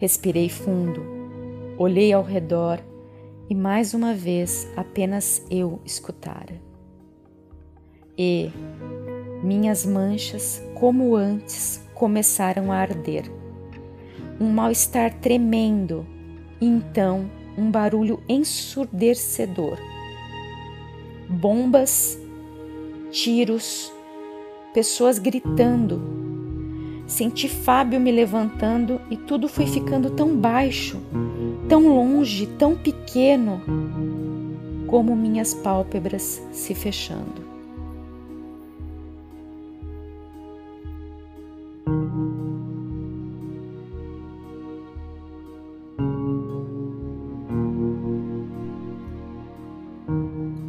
Respirei fundo, olhei ao redor e mais uma vez apenas eu escutara. E minhas manchas, como antes, começaram a arder. Um mal-estar tremendo e então um barulho ensurdecedor. Bombas, tiros, pessoas gritando Senti Fábio me levantando e tudo foi ficando tão baixo, tão longe, tão pequeno, como minhas pálpebras se fechando.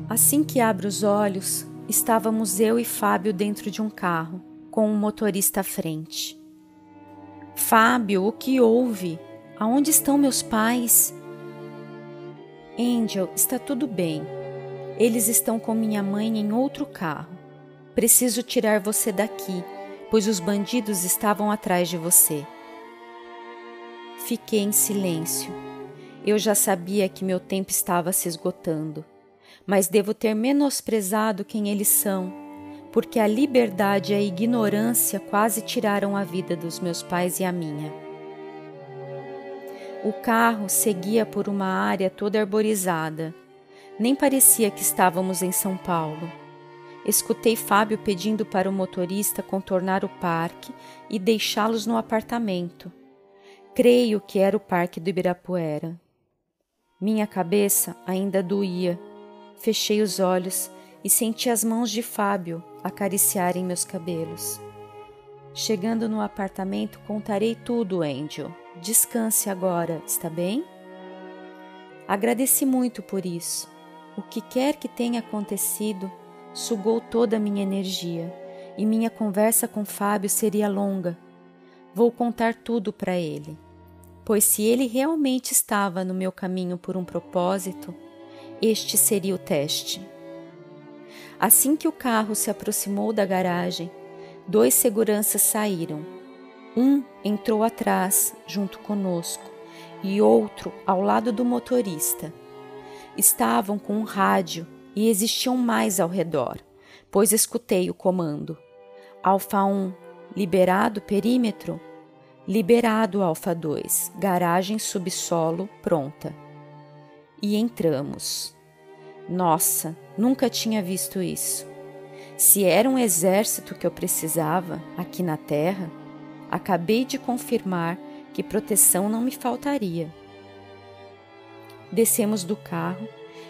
Assim que abro os olhos, estávamos eu e Fábio dentro de um carro com o motorista à frente. Fábio, o que houve? Aonde estão meus pais? Angel, está tudo bem. Eles estão com minha mãe em outro carro. Preciso tirar você daqui, pois os bandidos estavam atrás de você. Fiquei em silêncio. Eu já sabia que meu tempo estava se esgotando, mas devo ter menosprezado quem eles são porque a liberdade e a ignorância quase tiraram a vida dos meus pais e a minha. O carro seguia por uma área toda arborizada. Nem parecia que estávamos em São Paulo. Escutei Fábio pedindo para o motorista contornar o parque e deixá-los no apartamento. Creio que era o parque do Ibirapuera. Minha cabeça ainda doía. Fechei os olhos e senti as mãos de Fábio acariciarem meus cabelos. Chegando no apartamento, contarei tudo, Angel. Descanse agora, está bem? Agradeci muito por isso. O que quer que tenha acontecido sugou toda a minha energia e minha conversa com Fábio seria longa. Vou contar tudo para ele, pois se ele realmente estava no meu caminho por um propósito, este seria o teste. Assim que o carro se aproximou da garagem, dois seguranças saíram. Um entrou atrás, junto conosco, e outro ao lado do motorista. Estavam com um rádio e existiam mais ao redor, pois escutei o comando. Alfa 1, liberado perímetro? Liberado Alfa 2, garagem subsolo pronta. E entramos. Nossa, nunca tinha visto isso. Se era um exército que eu precisava aqui na Terra, acabei de confirmar que proteção não me faltaria. Descemos do carro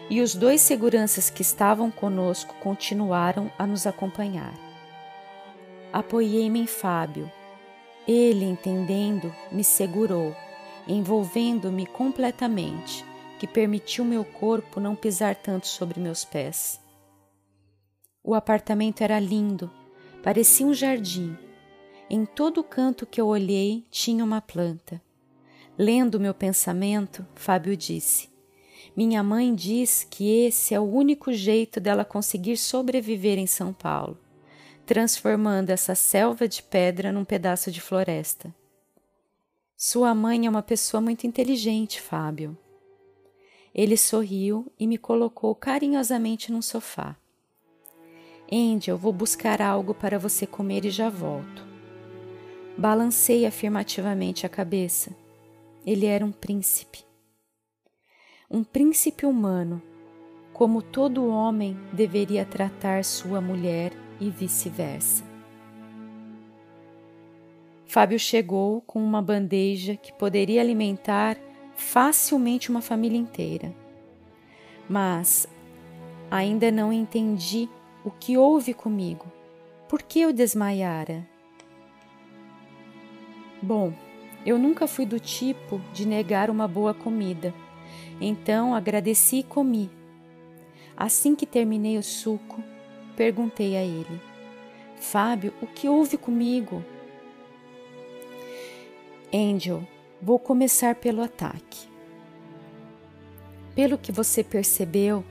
e os dois seguranças que estavam conosco continuaram a nos acompanhar. Apoiei-me em Fábio. Ele, entendendo, me segurou, envolvendo-me completamente que permitiu meu corpo não pisar tanto sobre meus pés. O apartamento era lindo, parecia um jardim. Em todo canto que eu olhei tinha uma planta. Lendo meu pensamento, Fábio disse: Minha mãe diz que esse é o único jeito dela conseguir sobreviver em São Paulo, transformando essa selva de pedra num pedaço de floresta. Sua mãe é uma pessoa muito inteligente, Fábio. Ele sorriu e me colocou carinhosamente num sofá. Angel, vou buscar algo para você comer e já volto. Balancei afirmativamente a cabeça. Ele era um príncipe. Um príncipe humano, como todo homem deveria tratar sua mulher e vice-versa. Fábio chegou com uma bandeja que poderia alimentar facilmente uma família inteira. Mas ainda não entendi o que houve comigo. Por que eu desmaiara? Bom, eu nunca fui do tipo de negar uma boa comida, então agradeci e comi. Assim que terminei o suco, perguntei a ele: Fábio, o que houve comigo? Angel, Vou começar pelo ataque. Pelo que você percebeu,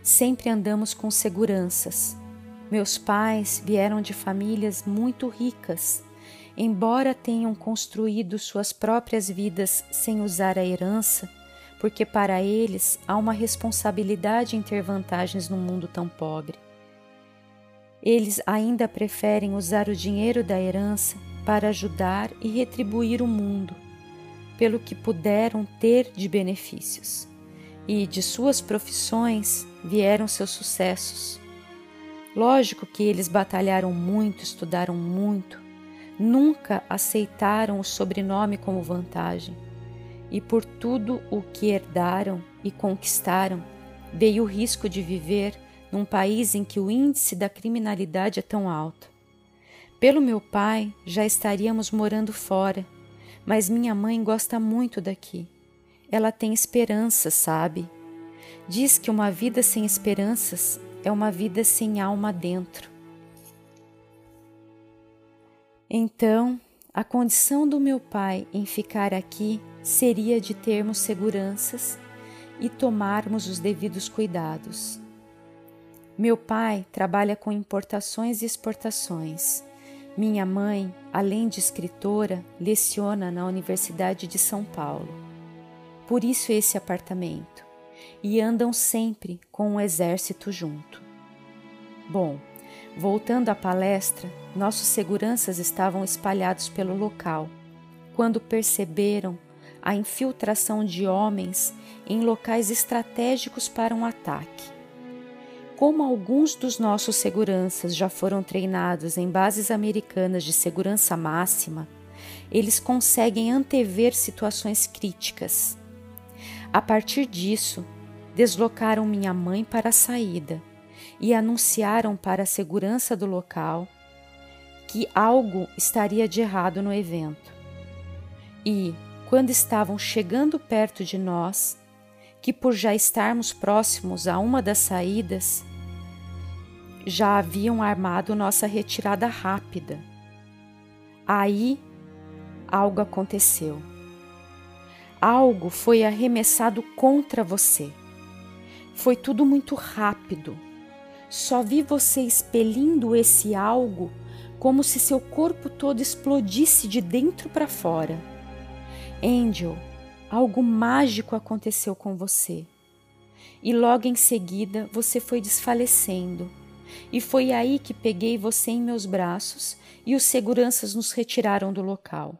sempre andamos com seguranças. Meus pais vieram de famílias muito ricas, embora tenham construído suas próprias vidas sem usar a herança, porque para eles há uma responsabilidade em ter vantagens num mundo tão pobre. Eles ainda preferem usar o dinheiro da herança para ajudar e retribuir o mundo, pelo que puderam ter de benefícios. E de suas profissões vieram seus sucessos. Lógico que eles batalharam muito, estudaram muito, nunca aceitaram o sobrenome como vantagem, e por tudo o que herdaram e conquistaram, veio o risco de viver num país em que o índice da criminalidade é tão alto. Pelo meu pai, já estaríamos morando fora, mas minha mãe gosta muito daqui. Ela tem esperança, sabe? Diz que uma vida sem esperanças é uma vida sem alma dentro. Então, a condição do meu pai em ficar aqui seria de termos seguranças e tomarmos os devidos cuidados. Meu pai trabalha com importações e exportações. Minha mãe, além de escritora, leciona na Universidade de São Paulo. Por isso esse apartamento. E andam sempre com um exército junto. Bom, voltando à palestra, nossos seguranças estavam espalhados pelo local quando perceberam a infiltração de homens em locais estratégicos para um ataque. Como alguns dos nossos seguranças já foram treinados em bases americanas de segurança máxima, eles conseguem antever situações críticas. A partir disso, deslocaram minha mãe para a saída e anunciaram para a segurança do local que algo estaria de errado no evento. E, quando estavam chegando perto de nós, que por já estarmos próximos a uma das saídas, já haviam armado nossa retirada rápida. Aí algo aconteceu. Algo foi arremessado contra você. Foi tudo muito rápido. Só vi você expelindo esse algo como se seu corpo todo explodisse de dentro para fora. Angel, algo mágico aconteceu com você. E logo em seguida você foi desfalecendo. E foi aí que peguei você em meus braços e os seguranças nos retiraram do local.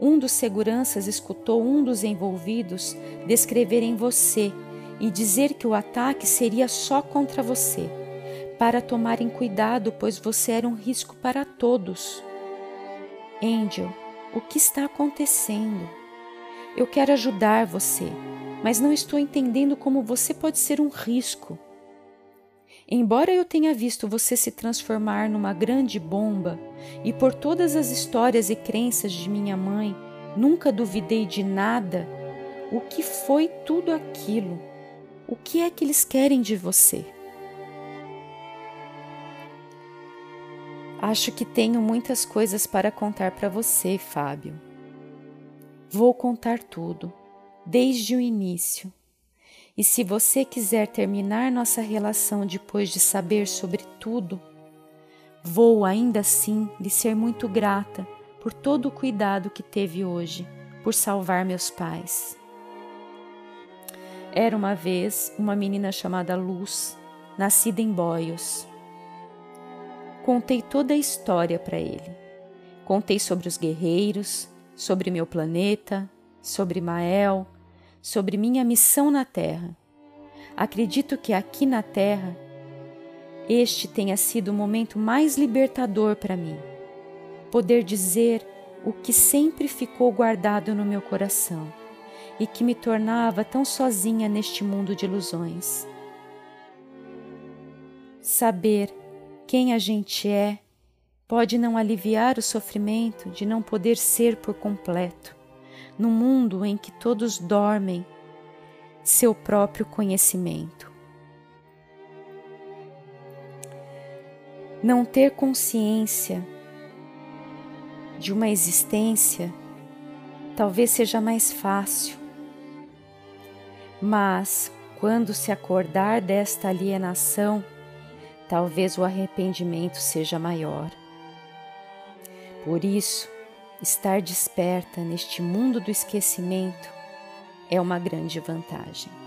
Um dos seguranças escutou um dos envolvidos descreverem você e dizer que o ataque seria só contra você para tomarem cuidado, pois você era um risco para todos. Angel, o que está acontecendo? Eu quero ajudar você, mas não estou entendendo como você pode ser um risco. Embora eu tenha visto você se transformar numa grande bomba, e por todas as histórias e crenças de minha mãe, nunca duvidei de nada, o que foi tudo aquilo? O que é que eles querem de você? Acho que tenho muitas coisas para contar para você, Fábio. Vou contar tudo, desde o início. E se você quiser terminar nossa relação depois de saber sobre tudo, vou ainda assim lhe ser muito grata por todo o cuidado que teve hoje por salvar meus pais. Era uma vez uma menina chamada Luz, nascida em Boios contei toda a história para ele. Contei sobre os guerreiros, sobre meu planeta, sobre Mael, sobre minha missão na Terra. Acredito que aqui na Terra este tenha sido o momento mais libertador para mim. Poder dizer o que sempre ficou guardado no meu coração e que me tornava tão sozinha neste mundo de ilusões. Saber quem a gente é pode não aliviar o sofrimento de não poder ser por completo, no mundo em que todos dormem seu próprio conhecimento. Não ter consciência de uma existência talvez seja mais fácil, mas quando se acordar desta alienação, talvez o arrependimento seja maior. Por isso, estar desperta neste mundo do esquecimento é uma grande vantagem.